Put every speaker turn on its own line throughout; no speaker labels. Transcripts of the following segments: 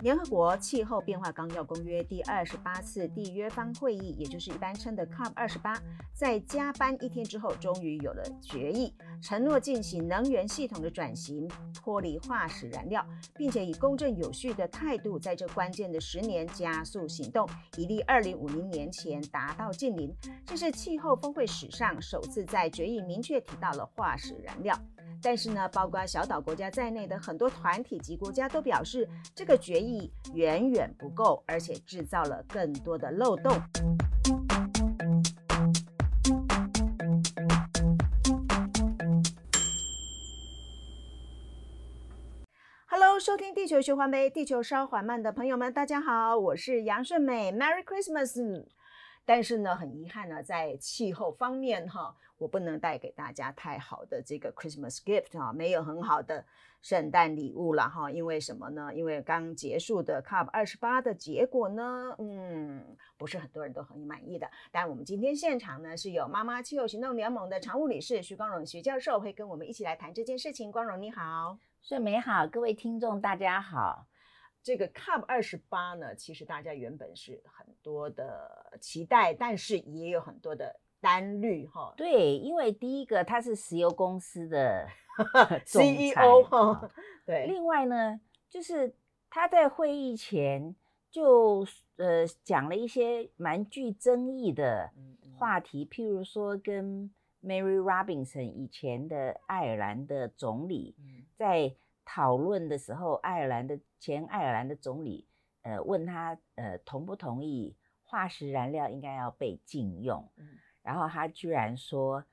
联合国气候变化纲要公约第二十八次缔约方会议，也就是一般称的 COP 二十八，在加班一天之后，终于有了决议，承诺进行能源系统的转型，脱离化石燃料，并且以公正有序的态度，在这关键的十年加速行动，以利二零五零年前达到净零。这是气候峰会史上首次在决议明确提到了化石燃料。但是呢，包括小岛国家在内的很多团体及国家都表示，这个决议远远不够，而且制造了更多的漏洞。收听地球循环杯，地球稍缓慢的朋友们，大家好，我是杨顺美，Merry Christmas。但是呢，很遗憾呢，在气候方面哈，我不能带给大家太好的这个 Christmas gift 哈，没有很好的圣诞礼物了哈。因为什么呢？因为刚结束的 COP 二十八的结果呢，嗯，不是很多人都很满意的。但我们今天现场呢，是有妈妈气候行动联盟的常务理事徐光荣徐教授会跟我们一起来谈这件事情。光荣你好，
顺美好，各位听众大家好。
这个 Cup 二十八呢，其实大家原本是很多的期待，但是也有很多的担虑哈。
对，因为第一个他是石油公司的
CEO 哈，对。
另外呢，就是他在会议前就呃讲了一些蛮具争议的话题，嗯嗯、譬如说跟 Mary Robinson 以前的爱尔兰的总理在。讨论的时候，爱尔兰的前爱尔兰的总理，呃，问他，呃，同不同意化石燃料应该要被禁用？嗯，然后他居然说，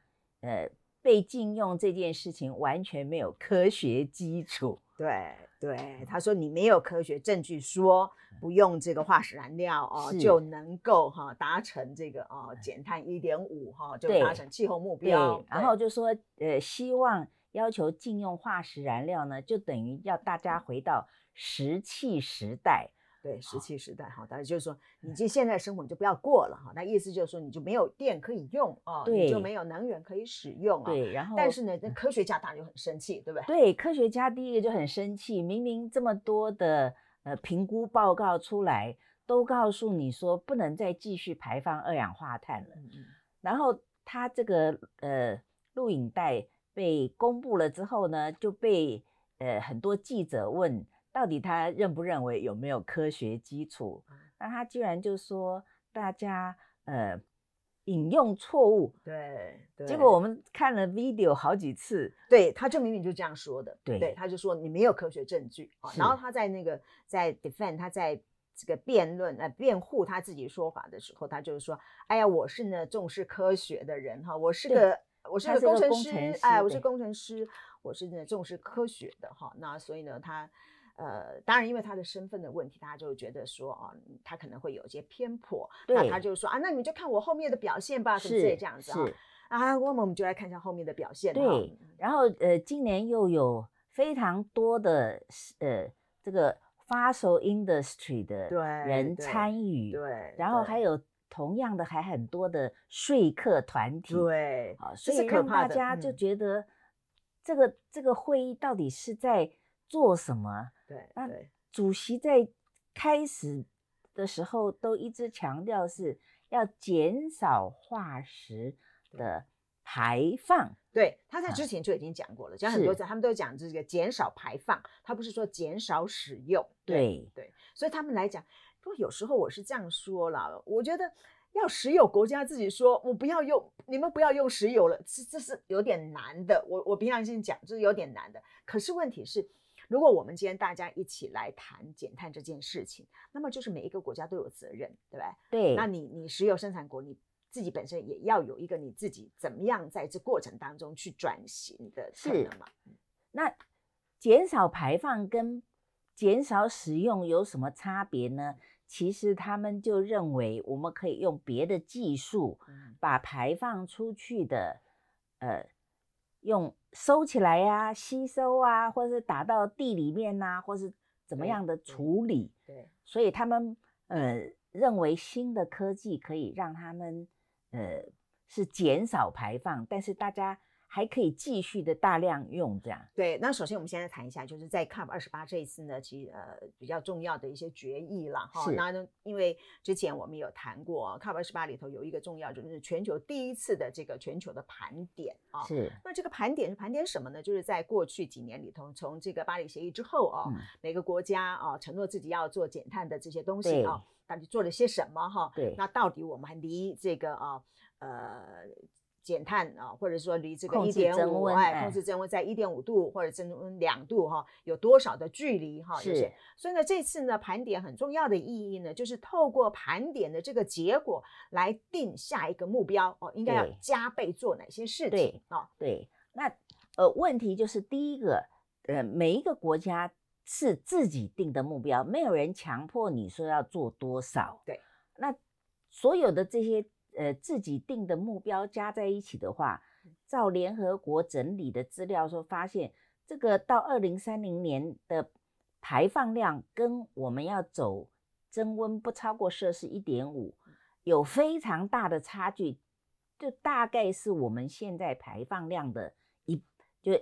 呃，被禁用这件事情完全没有科学基础。
对对，他说你没有科学证据说不用这个化石燃料 哦，就能够哈达成这个哦减碳一点五哈就达成气候目标。
然后就说，呃，希望。要求禁用化石燃料呢，就等于要大家回到石器时代。
对，石器时代，哈，大家就是说，你这现在生活你就不要过了哈。那意思就是说，你就没有电可以用啊，对你就没有能源可以使用啊。
对，然后
但是呢，那科学家当然就很生气，对不对？
对，科学家第一个就很生气，明明这么多的呃评估报告出来，都告诉你说不能再继续排放二氧化碳了。嗯嗯。然后他这个呃录影带。被公布了之后呢，就被呃很多记者问，到底他认不认为有没有科学基础？那他居然就说大家呃引用错误。
对，对。
结果我们看了 video 好几次，
对，他就明明就这样说的。
对，
对，他就说你没有科学证据啊。然后他在那个在 defend 他在这个辩论呃辩护他自己说法的时候，他就是说，哎呀，我是呢重视科学的人哈，我是个。我是个工程师，哎，我是工程师，我是呢重视科学的哈。那所以呢，他呃，当然因为他的身份的问题，大家就觉得说啊，他可能会有一些偏颇。对那他就说啊，那你们就看我后面的表现吧，是不是这样子啊？啊，我们我们就来看一下后面的表现。
对，然后呃，今年又有非常多的呃这个 fossil industry 的人参与，对，对然后还有。同样的，还很多的说客团体，
对，
啊，所以让大家就觉得这个这个会议到底是在做什么？
对，
那主席在开始的时候都一直强调是要减少化石的排放。
对，他在之前就已经讲过了，讲很多次，他们都讲这个减少排放，他不是说减少使用。对对，所以他们来讲。有时候我是这样说啦，我觉得要石油国家自己说，我不要用，你们不要用石油了，这这是有点难的。我我平常心讲，这是有点难的。可是问题是，如果我们今天大家一起来谈减碳这件事情，那么就是每一个国家都有责任，对不对？
对。
那你你石油生产国，你自己本身也要有一个你自己怎么样在这过程当中去转型的可能嘛？
那减少排放跟减少使用有什么差别呢？其实他们就认为，我们可以用别的技术，把排放出去的，呃，用收起来呀、啊、吸收啊，或者是打到地里面呐、啊，或是怎么样的处理。对，对，所以他们呃认为新的科技可以让他们呃是减少排放，但是大家还可以继续的大量用这样。
对，那首先我们现在谈一下，就是在 COP 二十八这一次呢，其实呃比较重要的一些决议了哈。那呢，因为之前我们有谈过 COP 二十八里头有一个重要，就是全球第一次的这个全球的盘点啊。
是。
那这个盘点是盘点什么呢？就是在过去几年里头，从这个巴黎协议之后啊，嗯、每个国家啊承诺自己要做减碳的这些东西啊，到底做了些什么哈？
对。
那到底我们还离这个啊呃。减碳啊，或者说离这个一点五，哎，控制增温在一点五度或者增温两度哈，有多少的距离哈？是。就是、所以呢，这次呢盘点很重要的意义呢，就是透过盘点的这个结果来定下一个目标哦，应该要加倍做哪些事情
对哦，对，那呃问题就是第一个，呃，每一个国家是自己定的目标，没有人强迫你说要做多少。
对。
那所有的这些。呃，自己定的目标加在一起的话，照联合国整理的资料说，发现这个到二零三零年的排放量跟我们要走增温不超过摄氏一点五，有非常大的差距，就大概是我们现在排放量的一就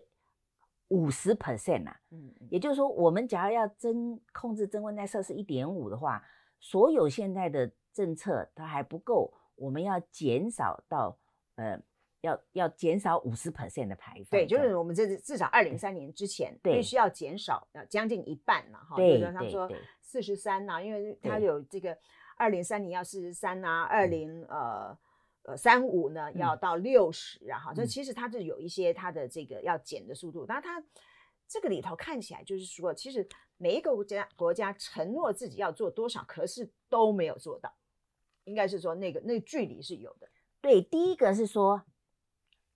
五十 percent 啊。嗯，也就是说，我们假如要增控制增温在摄氏一点五的话，所有现在的政策它还不够。我们要减少到，呃，要要减少五十 percent 的排放。
对，就是我们这至少二零三年之前，必须要减少要将近一半了哈。
对，
他说四十三呐，因为他有这个二零三零要四十三呐，二零呃呃三五呢要到六十啊哈。这、嗯、其实它是有一些它的这个要减的速度，但它这个里头看起来就是说，其实每一个国家国家承诺自己要做多少，可是都没有做到。应该是说那个那个距离是有的，
对，第一个是说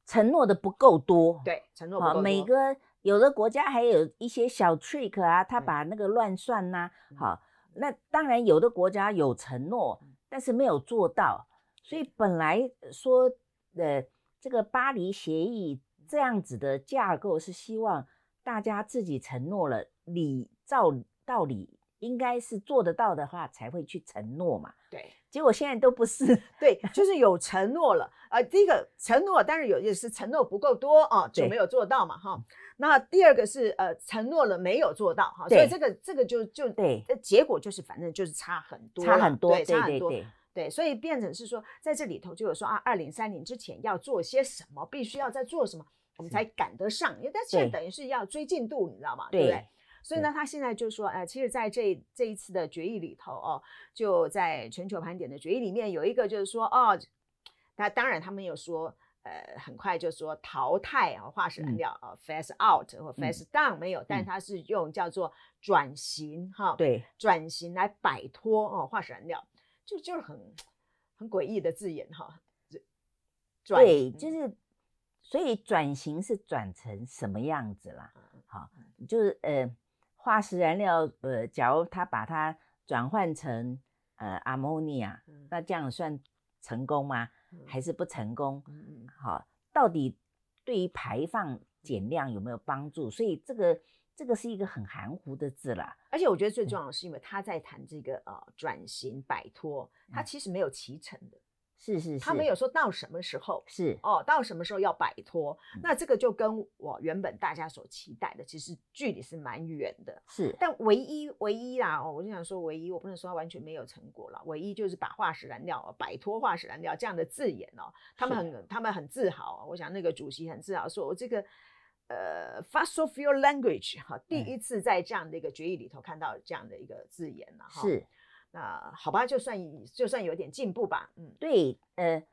承诺的不够多，
对，承诺不够多。
每个有的国家还有一些小 trick 啊，他把那个乱算呐、啊，好，那当然有的国家有承诺，但是没有做到，所以本来说的这个巴黎协议这样子的架构是希望大家自己承诺了，理照道理应该是做得到的话才会去承诺嘛，
对。
结果现在都不是，
对，就是有 承诺了，呃，第一个承诺，但是有些是承诺不够多啊，就没有做到嘛，哈。那第二个是呃，承诺了没有做到，哈，所以这个这个就就
对，
结果就是反正就是差很多，
差很多，
对，差很多，
对，
对，所以变成是说，在这里头就有说啊，二零三零之前要做些什么，必须要在做什么，我们才赶得上，因为但现在等于是要追进度，你知道吗？对不对？所以呢，他现在就说，呃，其实在这这一次的决议里头哦，就在全球盘点的决议里面有一个就是说，哦，那当然他们有说，呃，很快就说淘汰啊化石燃料啊，phase out 或 phase down 没有，但他是用叫做转型哈，
对，
转型来摆脱哦化石燃料，就就是很很诡异的字眼哈，
对，就。是所以转型是转成什么样子啦？好，就是呃。化石燃料，呃，假如它把它转换成呃阿莫尼亚，那这样算成功吗？嗯、还是不成功？嗯、好，到底对于排放减量有没有帮助？所以这个这个是一个很含糊的字啦。
而且我觉得最重要的是，因为他在谈这个呃转型摆脱，他其实没有期程的。
是是是，
他没有说到什么时候
是
哦，到什么时候要摆脱，嗯，那这个就跟我原本大家所期待的，其实距离是蛮远的。
是，
但唯一唯一啦，哦，我就想说唯一，我不能说他完全没有成果了，唯一就是把化石燃料摆脱化石燃料这样的字眼哦，他们很他们很自豪，我想那个主席很自豪，说我这个呃 fossil fuel language 哈，第一次在这样的一个决议里头看到这样的一个字眼了哈。
是。
那好吧，就算就算有点进步吧。嗯，
对，呃，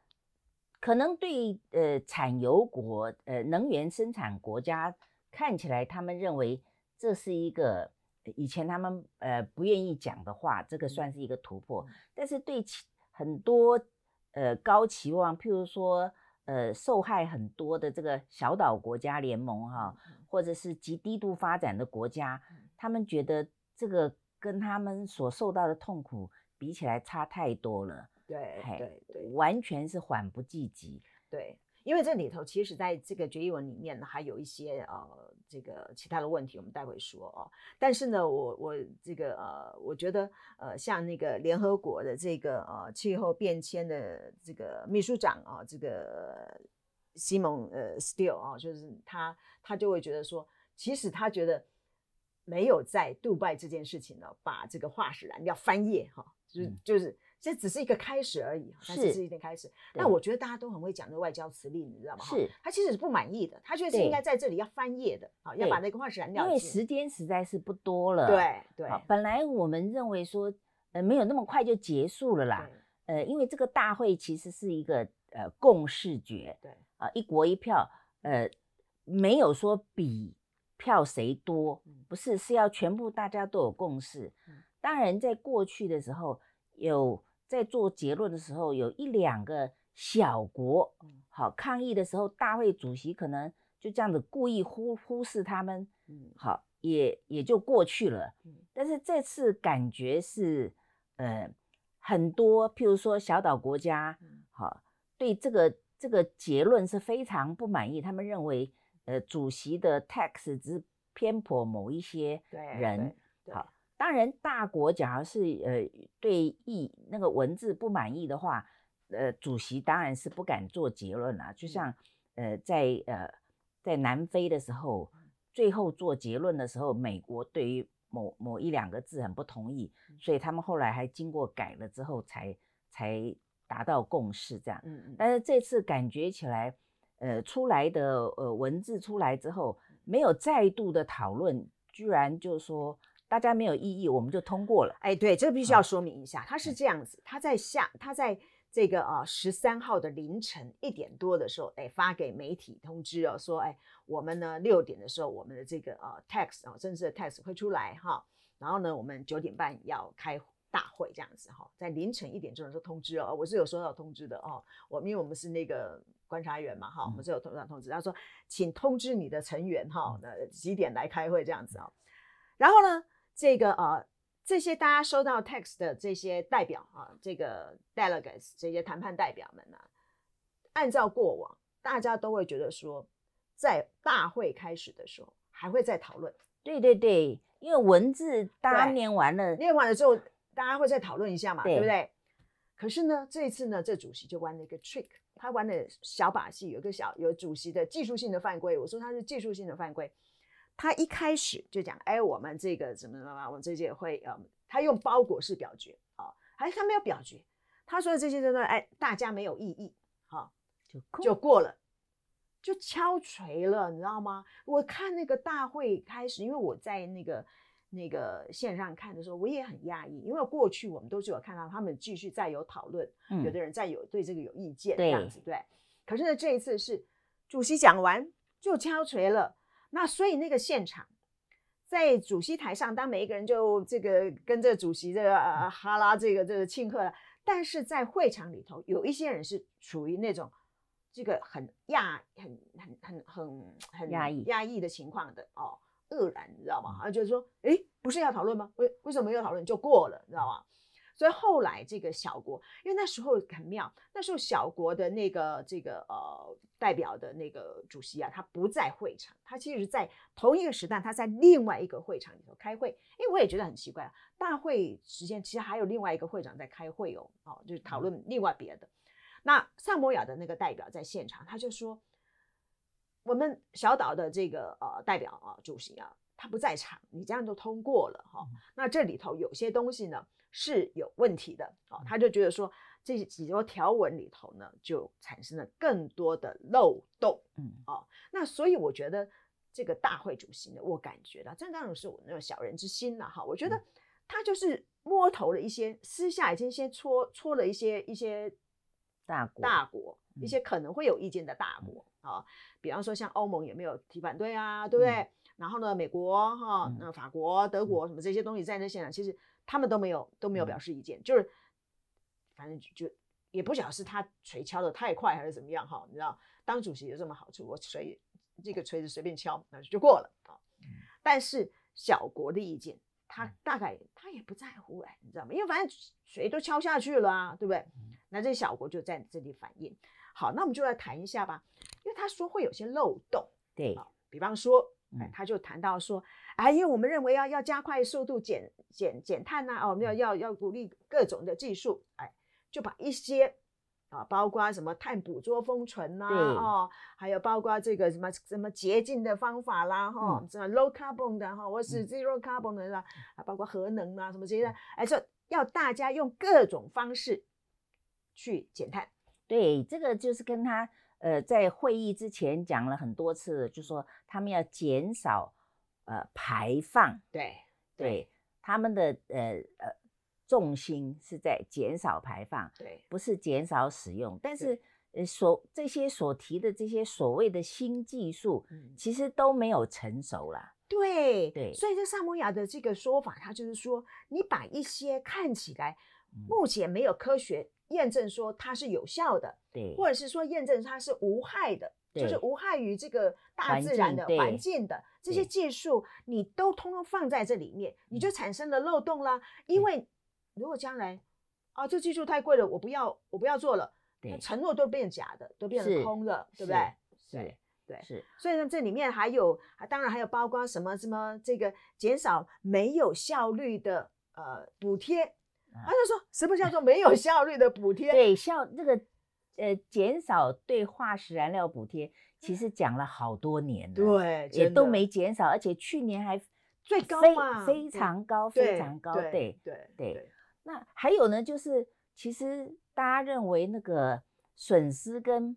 可能对呃产油国呃能源生产国家看起来，他们认为这是一个以前他们呃不愿意讲的话，这个算是一个突破。嗯、但是对很多呃高期望，譬如说呃受害很多的这个小岛国家联盟哈、哦，或者是极低度发展的国家，他们觉得这个。跟他们所受到的痛苦比起来，差太多了。
对对对，
完全是缓不济急。
对，因为这里头其实在这个决议文里面呢，还有一些呃这个其他的问题，我们待会说哦。但是呢，我我这个呃，我觉得呃，像那个联合国的这个呃气候变迁的这个秘书长啊，这个西蒙呃 Steele 啊，就是他他就会觉得说，其实他觉得没有在杜拜这件事情呢，把这个化石燃料翻页哈，就是、嗯、就是。这只是一个开始而已，它只是一点开始。那我觉得大家都很会讲的外交辞令，你知道吗？
是，
他其实是不满意的，他觉得是应该在这里要翻页的，好，要把那个化石燃料。
因为时间实在是不多了。
对对。
本来我们认为说，呃，没有那么快就结束了啦。呃，因为这个大会其实是一个呃共识决，对啊，一国一票，呃，没有说比票谁多，不是，是要全部大家都有共识。当然，在过去的时候有。在做结论的时候，有一两个小国，好抗议的时候，大会主席可能就这样子故意忽忽视他们，好也也就过去了。但是这次感觉是，呃，很多譬如说小岛国家，好对这个这个结论是非常不满意，他们认为，呃，主席的 text 只偏颇某一些人，好。当然，大国假如是呃对意那个文字不满意的话，呃，主席当然是不敢做结论了。就像呃在呃在南非的时候，最后做结论的时候，美国对于某某一两个字很不同意，所以他们后来还经过改了之后才才达到共识这样。嗯嗯。但是这次感觉起来，呃出来的呃文字出来之后，没有再度的讨论，居然就说。大家没有异议，我们就通过了。
哎，对，这个必须要说明一下，他是这样子，他在下，他在这个啊十三号的凌晨一点多的时候，哎，发给媒体通知哦，说，哎，我们呢六点的时候，我们的这个啊 text 啊正式的 text 会出来哈，然后呢，我们九点半要开大会这样子哈，在凌晨一点钟的时候通知哦，我是有收到通知的哦，我因为我们是那个观察员嘛哈，我们是有收到通知，他说，请通知你的成员哈，那几点来开会这样子啊，然后呢？这个呃，这些大家收到 text 的这些代表啊，这个 delegates 这些谈判代表们呢、啊，按照过往，大家都会觉得说，在大会开始的时候还会再讨论。
对对对，因为文字大家念完了，
念完了之后，大家会再讨论一下嘛，对，对不对？可是呢，这一次呢，这主席就玩了一个 trick，他玩的小把戏，有个小有主席的技术性的犯规。我说他是技术性的犯规。他一开始就讲，哎，我们这个怎么怎么，我们这届会，呃，他用包裹式表决啊，还是他没有表决，他说的这些真的，哎，大家没有异议，好，就就过了，就敲锤了，你知道吗？我看那个大会开始，因为我在那个那个线上看的时候，我也很讶异，因为过去我们都是有看到他们继续在有讨论，嗯，有的人在有对这个有意见这样子，对，可是呢，这一次是主席讲完就敲锤了。那所以那个现场，在主席台上，当每一个人就这个跟着主席这个呃哈拉这个这个庆贺了，但是在会场里头，有一些人是处于那种这个很压很很很很很压抑。压抑的情况的哦，愕然你知道吗？啊，就是说，诶，不是要讨论吗？为为什么要讨论就过了，你知道吗？所以后来这个小国，因为那时候很妙，那时候小国的那个这个呃代表的那个主席啊，他不在会场，他其实在同一个时段，他在另外一个会场里头开会。因为我也觉得很奇怪啊，大会时间其实还有另外一个会长在开会哦，哦，就是讨论另外别的。那萨摩亚的那个代表在现场，他就说，我们小岛的这个呃代表啊，主席啊，他不在场，你这样就通过了哈、哦。那这里头有些东西呢。是有问题的哦，他就觉得说这几条条文里头呢，就产生了更多的漏洞，嗯，哦，那所以我觉得这个大会主席呢，我感觉到这当然是我那种小人之心了哈，我觉得他就是摸头了一些，私下已经先戳戳了一些一些大国大国一些可能会有意见的大国啊，比方说像欧盟也没有提反对啊，对不对？然后呢，美国哈，那法国、德国什么这些东西在那现场其实。他们都没有都没有表示意见，嗯、就是反正就，就也不晓得是他锤敲得太快还是怎么样哈，你知道，当主席有这么好处，我锤这个锤子随便敲那就过了啊。嗯、但是小国的意见，他大概他也不在乎哎，你知道吗？因为反正谁都敲下去了啊，对不对？嗯、那这小国就在这里反应。好，那我们就来谈一下吧，因为他说会有些漏洞，对，比方说。哎，他就谈到说，哎，因为我们认为要要加快速度减减减碳呐，哦，我们要要要鼓励各种的技术，哎，就把一些啊，包括什么碳捕捉封存呐，
对
哦，还有包括这个什么什么洁净的方法啦，哈、嗯，什么 low carbon 的哈，或是 zero carbon 的啦，啊、嗯，包括核能啊什么这些的，哎，说要大家用各种方式去减碳。
对，这个就是跟他呃在会议之前讲了很多次，就说他们要减少呃排放。
对
对，对，他们的呃呃。重心是在减少排放，
对，
不是减少使用。但是，呃，所这些所提的这些所谓的新技术，嗯，其实都没有成熟啦。
对
对，
所以这萨摩亚的这个说法，他就是说，你把一些看起来目前没有科学验证说它是有效的，
对，
或者是说验证它是无害的，就是无害于这个大自然的环境的这些技术，你都通通放在这里面，你就产生了漏洞啦，因为。如果将来啊，这技术太贵了，我不要，我不要做了，对，承诺都变假的，都变成空的，对不对？
是，对，对，是。
所以呢，这里面还有，当然还有包括什么什么这个减少没有效率的呃补贴。他就说什么叫做没有效率的补贴？
对，效这个呃减少对化石燃料补贴，其实讲了好多年了，
对，
也都没减少，而且去年还
最高嘛，
非常高，非常高，对，对，对。那还有呢，就是其实大家认为那个损失跟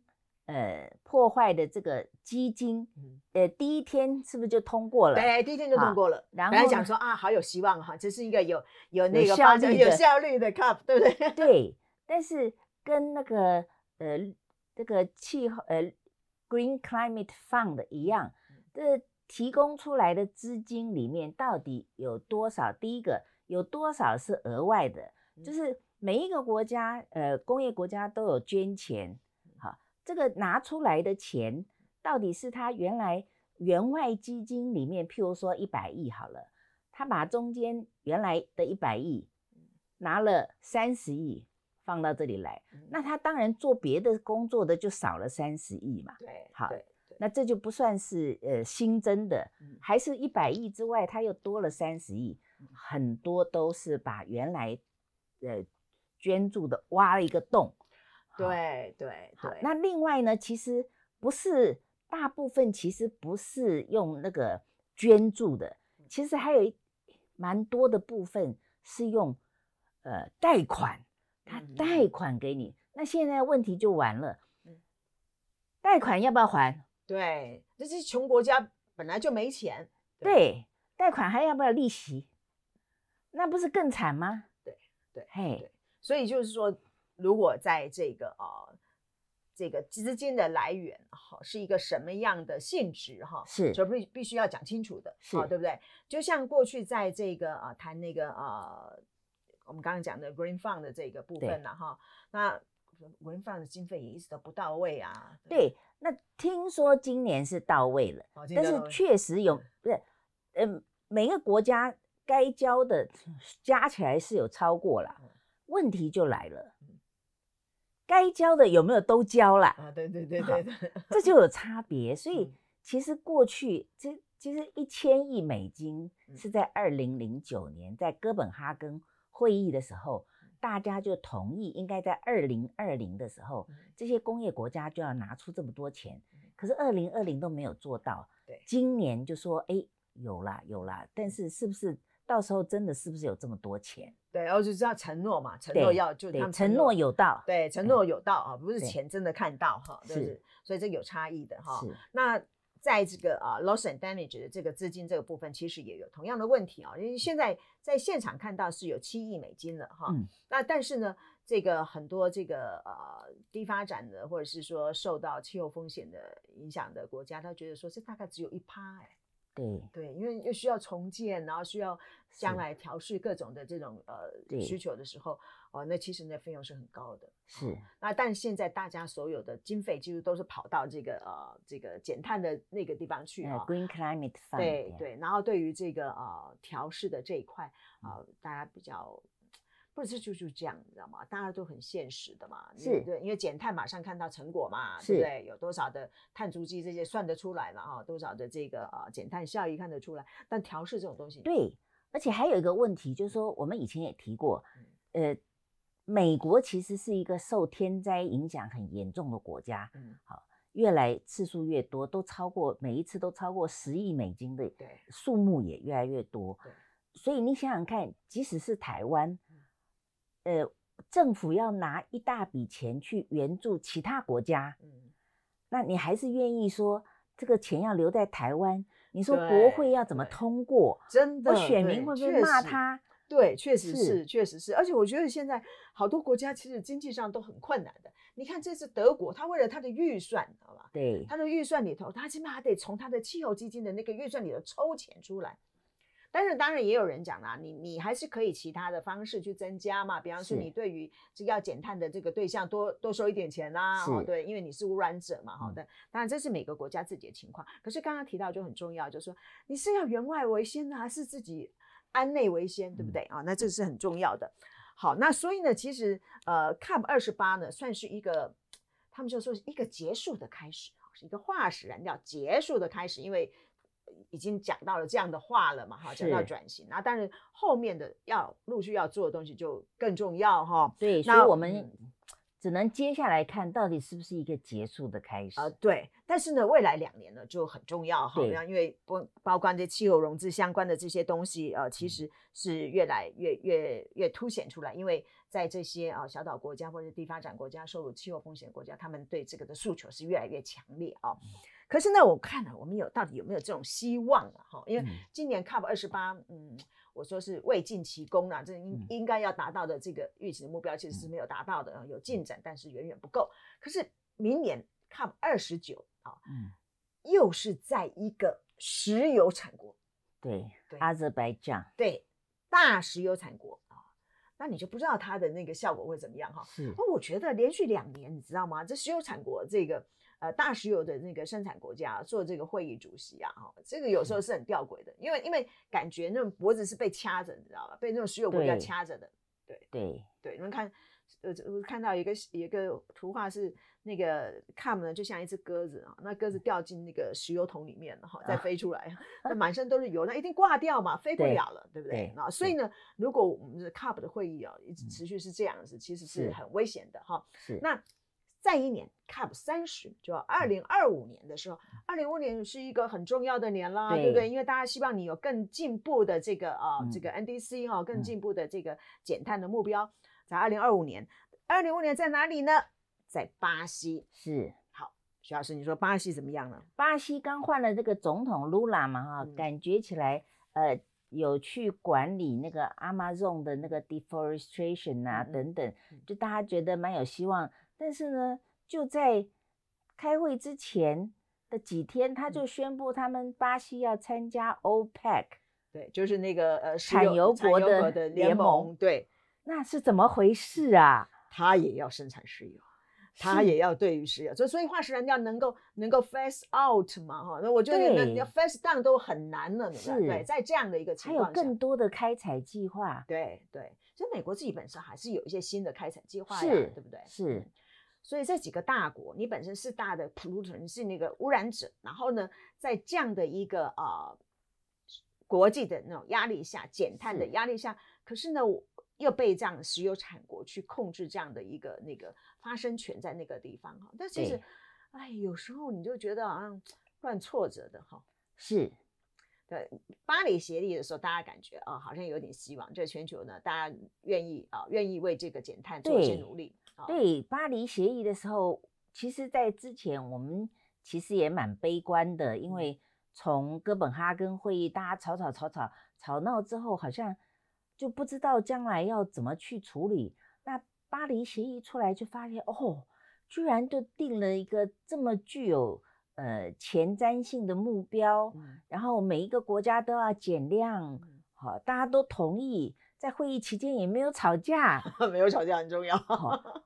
呃破坏的这个基金，呃第一天是不是就通过了？
对，第一天就通过了。然后讲说啊，好有希望哈，这是一个有有那个
有效率
有效率的 cup，对不对？
对，但是跟那个呃这个气候呃 Green Climate Fund 一样，这提供出来的资金里面到底有多少？第一个。有多少是额外的？就是每一个国家，呃，工业国家都有捐钱，好，这个拿出来的钱到底是他原来员外基金里面，譬如说一百亿好了，他把中间原来的一百亿拿了三十亿放到这里来，那他当然做别的工作的就少了三十亿嘛。
对，
好，那这就不算是呃新增的，还是一百亿之外，他又多了三十亿。很多都是把原来呃捐助的挖了一个洞，
对对对。
那另外呢，其实不是大部分，其实不是用那个捐助的，其实还有一蛮多的部分是用呃贷款，他贷款给你。那现在问题就完了，贷款要不要还？
对，这些穷国家本来就没钱，
对，贷款还要不要利息？那不是更惨吗？
对对，嘿，所以就是说，如果在这个啊这个资金的来源哈是一个什么样的性质哈，
是
就必必须要讲清楚的，是，对不对？就像过去在这个啊谈那个呃我们刚刚讲的 Green Fund 的这个部分了哈，那 Green Fund 的经费也一直都不到位啊。
对，那听说今年是到位了，但是确实有不是，嗯，每个国家。该交的加起来是有超过了，问题就来了，该交的有没有都交了？
啊，对对对对，
这就有差别。所以其实过去，其其实一千亿美金是在二零零九年在哥本哈根会议的时候，大家就同意应该在二零二零的时候，这些工业国家就要拿出这么多钱。可是二零二零都没有做到，
对，
今年就说哎有啦有啦，但是是不是？到时候真的是不是有这么多钱？
对，然后就是要承诺嘛，承诺要就他们
承诺有到，
对，承诺有到啊，不是钱真的看到哈，是，所以这有差异的哈。那在这个啊 loss and damage 的这个资金这个部分，其实也有同样的问题啊，因为现在在现场看到是有七亿美金了哈，那但是呢，这个很多这个呃低发展的或者是说受到气候风险的影响的国家，他觉得说这大概只有一趴哎。
对
对，因为又需要重建，然后需要将来调试各种的这种呃需求的时候，哦，那其实那费用是很高的。
是，
那但现在大家所有的经费几乎都是跑到这个呃这个减碳的那个地方去啊
，Green Climate Fund。
对对，然后对于这个呃调试的这一块啊，大家比较。或者是就就这样，你知道吗？大家都很现实的嘛，
是
对，因为减碳马上看到成果嘛，对不对？有多少的碳足迹这些算得出来嘛，哈？多少的这个啊减碳效益看得出来？但调试这种东西，
对，而且还有一个问题，就是说我们以前也提过，呃，美国其实是一个受天灾影响很严重的国家，嗯，好，越来次数越多，都超过每一次都超过十亿美金的，对，数目也越来越多，对，所以你想想看，即使是台湾，呃，政府要拿一大笔钱去援助其他国家，嗯，那你还是愿意说这个钱要留在台湾？你说国会要怎么通过？
真的，
我选民会不会骂他？
对，确实是，确实是。而且我觉得现在好多国家其实经济上都很困难的。你看，这次德国，他为了他的预算，知道吧？
对，
他的预算里头，他起码还得从他的气候基金的那个预算里头抽钱出来。但是当然也有人讲啦，你你还是可以其他的方式去增加嘛，比方说你对于这个要减碳的这个对象多多收一点钱啦，哦，对，因为你是污染者嘛，好的。当然这是每个国家自己的情况。可是刚刚提到就很重要，就是说你是要员外为先呢，还是自己安内为先，对不对啊？那这是很重要的。好，那所以呢，其实呃，COP 二十八呢，算是一个他们就说是一个结束的开始，是一个化石燃料结束的开始，因为。已经讲到了这样的话了嘛，哈，讲到转型，那但是后面的要陆续要做的东西就更重要哈。
对，所以我们只能接下来看到底是不是一个结束的开始。
呃，对，但是呢，未来两年呢就很重要哈，因为不包括这气候融资相关的这些东西，呃，其实是越来越越越凸显出来，因为在这些啊小岛国家或者低发展国家、受气候风险国家，他们对这个的诉求是越来越强烈啊。可是呢，我看了，我们有到底有没有这种希望啊？哈，因为今年 COP 二十八，嗯，我说是未尽其功啊，这应应该要达到的这个预期的目标，其实是没有达到的，有进展，但是远远不够。可是明年 COP 二十九啊，嗯，又是在一个石油产国，
对，阿泽拜疆，
对，大石油产国啊，那你就不知道它的那个效果会怎么样哈？是，那我觉得连续两年，你知道吗？这石油产国这个。呃，大石油的那个生产国家做这个会议主席啊，哈，这个有时候是很吊诡的，因为因为感觉那种脖子是被掐着，你知道吧？被那种石油国家掐着的。对对对，你们看，呃，我看到一个一个图画是那个 COP 呢，就像一只鸽子啊，那鸽子掉进那个石油桶里面了哈，再飞出来，那满身都是油，那一定挂掉嘛，飞不了了，对不对？啊，所以呢，如果我们的 CUP 的会议啊一直持续是这样子，其实是很危险的哈。是那。再一年，COP 三十就要二零二五年的时候，二零二五年是一个很重要的年啦，对，对不对？因为大家希望你有更进步的这个啊，嗯、这个 NDC 哈、哦，更进步的这个减碳的目标，嗯、在二零二五年。二零二五年在哪里呢？在巴西。是。好，徐老师，你说巴西怎么样呢？
巴西刚换了这个总统卢拉嘛，哈、嗯，感觉起来呃有去管理那个 Amazon 的那个 deforestation 啊、嗯、等等，就大家觉得蛮有希望。但是呢，就在开会之前的几天，他就宣布他们巴西要参加 OPEC，
对，就是那个呃
产油国的联盟，
对，
那是怎么回事啊？
他也要生产石油，他也要对于石油，所以所以化石燃料能够能够 phase out 嘛，哈，那我觉得要 phase down 都很难了，对不对？在这样的一个情况下，
还有更多的开采计划，
对对，所以美国自己本身还是有一些新的开采计划呀，对不对？
是。
所以这几个大国，你本身是大的 polluter，是那个污染者，然后呢，在这样的一个呃国际的那种压力下，减碳的压力下，是可是呢，又被这样的石油产国去控制这样的一个那个发声权在那个地方哈。但其实，对哎，有时候你就觉得好像乱挫折的哈。
是，
对，巴黎协议的时候，大家感觉啊、哦，好像有点希望，这全球呢，大家愿意啊，愿意为这个减碳做一些努力。
对巴黎协议的时候，其实，在之前我们其实也蛮悲观的，因为从哥本哈根会议大家吵吵吵吵吵闹之后，好像就不知道将来要怎么去处理。那巴黎协议出来，就发现哦，居然就定了一个这么具有呃前瞻性的目标，然后每一个国家都要减量，好，大家都同意。在会议期间也没有吵架，
没有吵架很重要。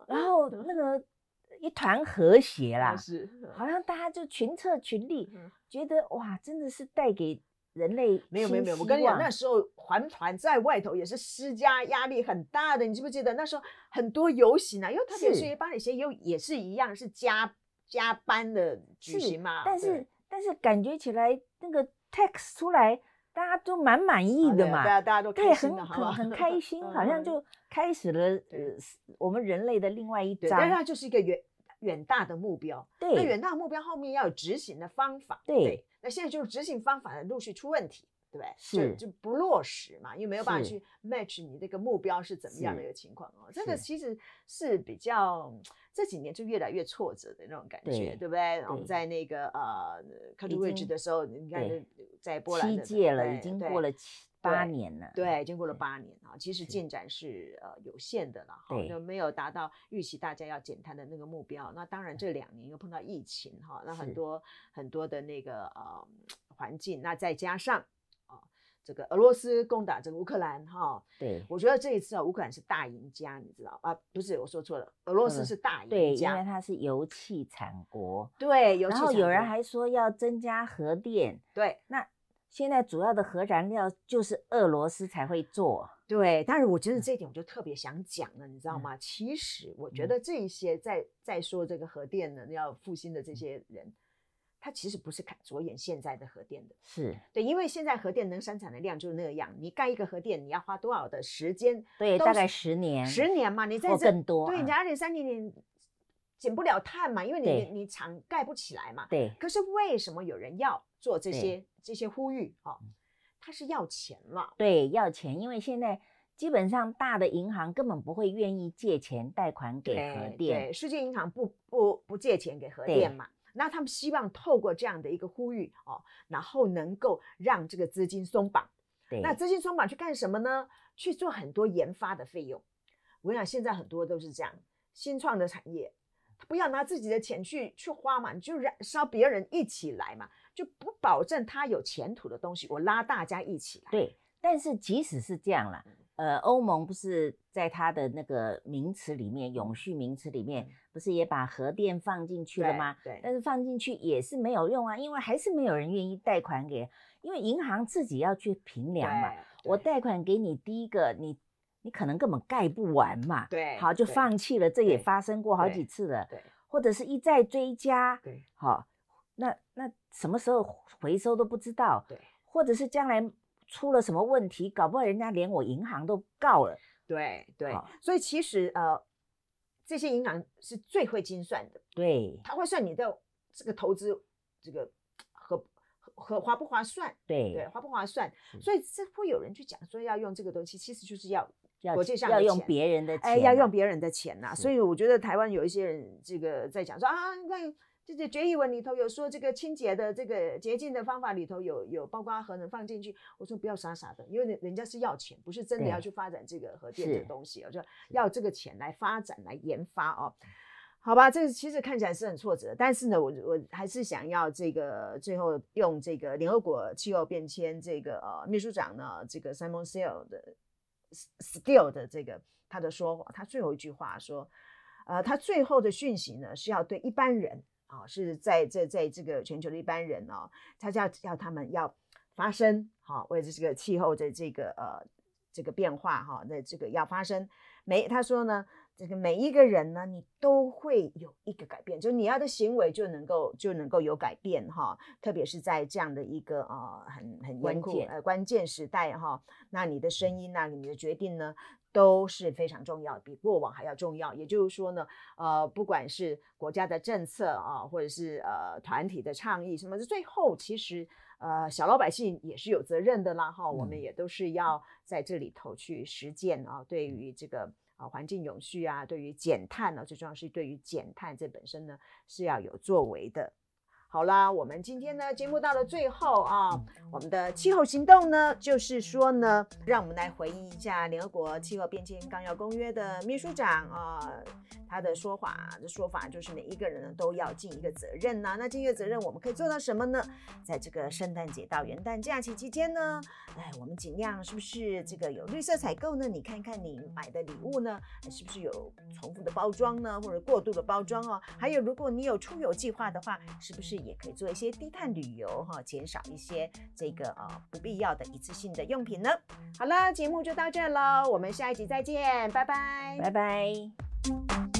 然后 那个一团和谐啦，
是，
好像大家就群策群力，觉得哇，真的是带给人类。
没有没有没有，我跟你讲，那时候环团在外头也是施加压力很大的，你记不记得那时候很多游行啊？因为特别是巴黎协议也是一样，是加加班的举行嘛。
但是但是感觉起来那个 text 出来。大家都蛮满意的嘛，
对啊，大家都开心的，
很很开 心，好像就开始了呃我们人类的另外一章。
但是它就是一个远远大的目标，
对，
那远大的目标后面要有执行的方法，对。那现在就是执行方法的陆续出问题。对不对？是就，就不落实嘛，因为没有办法去 match 你这个目标是怎么样的一个情况哦。这个其实是比较这几年就越来越挫折的那种感觉，对，对不对？我们在那个呃 Katowice 的时候，你看在波兰
七届了，已经过了七八年了，
对，已经过了八年啊。其实进展是呃有限的了，哈，就没有达到预期大家要减碳的那个目标。那当然这两年又碰到疫情哈，那很多很多的那个呃环境，那再加上。这个俄罗斯攻打这个乌克兰，哈，
对，
我觉得这一次啊，乌克兰是大赢家，你知道啊？不是，我说错了，俄罗斯是大赢家，
对，因为它是油气产国，
对，
然后有人还说要增加核电，
对，
那现在主要的核燃料就是俄罗斯才会做，
对，但是我觉得这一点我就特别想讲了，你知道吗？嗯、其实我觉得这一些在在说这个核电呢要复兴的这些人。他其实不是看着眼现在的核电的，
是
对，因为现在核电能生产的量就是那样。你盖一个核电，你要花多少的时间？
对，大概十年，
十年嘛，你在这
更多。
对，你二零三年你减不了碳嘛，因为你你厂盖不起来嘛。
对。
可是为什么有人要做这些这些呼吁啊？他是要钱了。
对，要钱，因为现在基本上大的银行根本不会愿意借钱贷款给核电。
对，世界银行不不不借钱给核电嘛。那他们希望透过这样的一个呼吁哦，然后能够让这个资金松绑。
对，
那资金松绑去干什么呢？去做很多研发的费用。我跟你讲，现在很多都是这样，新创的产业，他不要拿自己的钱去去花嘛，你就让烧别人一起来嘛，就不保证他有前途的东西，我拉大家一起来。
对，但是即使是这样了。呃，欧盟不是在它的那个名词里面，永续名词里面，不是也把核电放进去了吗？
对。对，
但是放进去也是没有用啊，因为还是没有人愿意贷款给，因为银行自己要去评量嘛。我贷款给你，第一个你你可能根本盖不完嘛。
对。
好，就放弃了，这也发生过好几次了。
对。
或者是一再追加。
对。
好，那那什么时候回收都不知道。
对。
或者是将来。出了什么问题？搞不好人家连我银行都告了。
对对，所以其实呃，这些银行是最会精算的。
对，
他会算你的这个投资，这个合合划不划算？
对
对，划不划算？所以这会有人去讲说要用这个东西，其实就是要国际上
要用别人的钱，
哎，要用别人的钱呐。所以我觉得台湾有一些人这个在讲说啊，你看。这个决议文里头有说，这个清洁的这个洁净的方法里头有有包括核能放进去。我说不要傻傻的，因为人人家是要钱，不是真的要去发展这个核电的东西。我就要这个钱来发展来研发哦，好吧，这个其实看起来是很挫折，但是呢，我我还是想要这个最后用这个联合国气候变迁这个呃秘书长呢，这个 Simon Stiell 的 Stiell 的这个他的说法，他最后一句话说，呃，他最后的讯息呢是要对一般人。是在在在这个全球的一般人哦，他叫要他们要发声，好、哦，为了这个气候的这个呃这个变化哈，那、哦、这个要发声。每他说呢，这个每一个人呢，你都会有一个改变，就你要的行为就能够就能够有改变哈、哦，特别是在这样的一个呃很很严酷呃关键时代哈、哦，那你的声音啊，你的决定呢？都是非常重要，比过往还要重要。也就是说呢，呃，不管是国家的政策啊，或者是呃团体的倡议什么的，最后其实呃小老百姓也是有责任的啦哈。我们也都是要在这里头去实践啊，对于这个啊环境永续啊，对于减碳呢，最重要是对于减碳这本身呢是要有作为的。好啦，我们今天呢节目到了最后啊，我们的气候行动呢，就是说呢，让我们来回忆一下联合国气候变迁纲要公约的秘书长啊，他的说法的说法就是每一个人呢都要尽一个责任呐、啊。那尽一个责任，我们可以做到什么呢？在这个圣诞节到元旦假期期间呢，哎，我们尽量是不是这个有绿色采购呢？你看看你买的礼物呢，是不是有重复的包装呢，或者过度的包装哦？还有，如果你有出游计划的话，是不是？也可以做一些低碳旅游哈，减少一些这个呃不必要的一次性的用品呢。好了，节目就到这喽，我们下一集再见，拜拜，
拜拜。